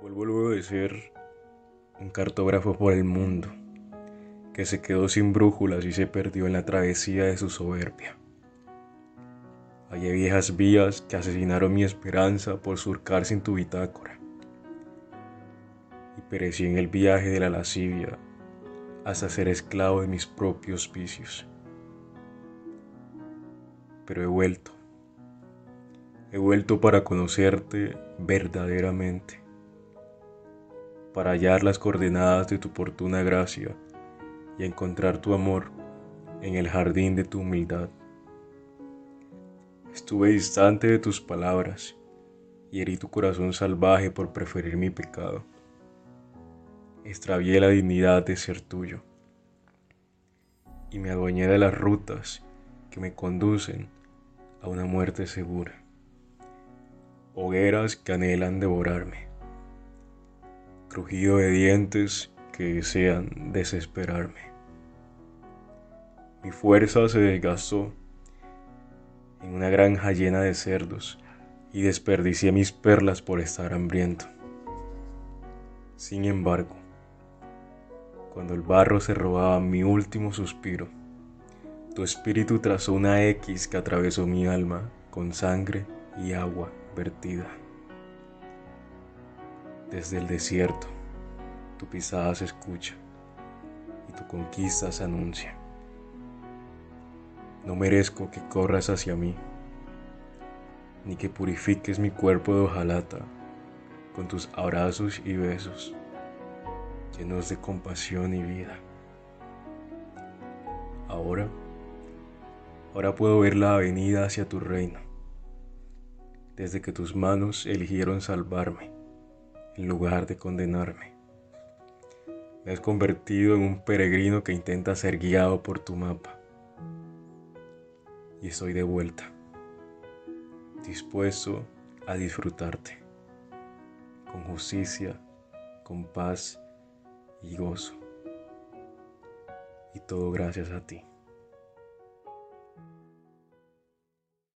Vuelvo luego de ser un cartógrafo por el mundo, que se quedó sin brújulas y se perdió en la travesía de su soberbia. Hallé viejas vías que asesinaron mi esperanza por surcar sin tu bitácora. Y perecí en el viaje de la lascivia hasta ser esclavo de mis propios vicios. Pero he vuelto. He vuelto para conocerte verdaderamente para hallar las coordenadas de tu oportuna gracia y encontrar tu amor en el jardín de tu humildad. Estuve distante de tus palabras y herí tu corazón salvaje por preferir mi pecado. Extravié la dignidad de ser tuyo y me adueñé de las rutas que me conducen a una muerte segura, hogueras que anhelan devorarme crujido de dientes que desean desesperarme. Mi fuerza se desgastó en una granja llena de cerdos y desperdicié mis perlas por estar hambriento. Sin embargo, cuando el barro se robaba mi último suspiro, tu espíritu trazó una X que atravesó mi alma con sangre y agua vertida. Desde el desierto, tu pisada se escucha y tu conquista se anuncia. No merezco que corras hacia mí, ni que purifiques mi cuerpo de hojalata con tus abrazos y besos, llenos de compasión y vida. Ahora, ahora puedo ver la avenida hacia tu reino, desde que tus manos eligieron salvarme en lugar de condenarme. Me has convertido en un peregrino que intenta ser guiado por tu mapa. Y estoy de vuelta, dispuesto a disfrutarte, con justicia, con paz y gozo. Y todo gracias a ti.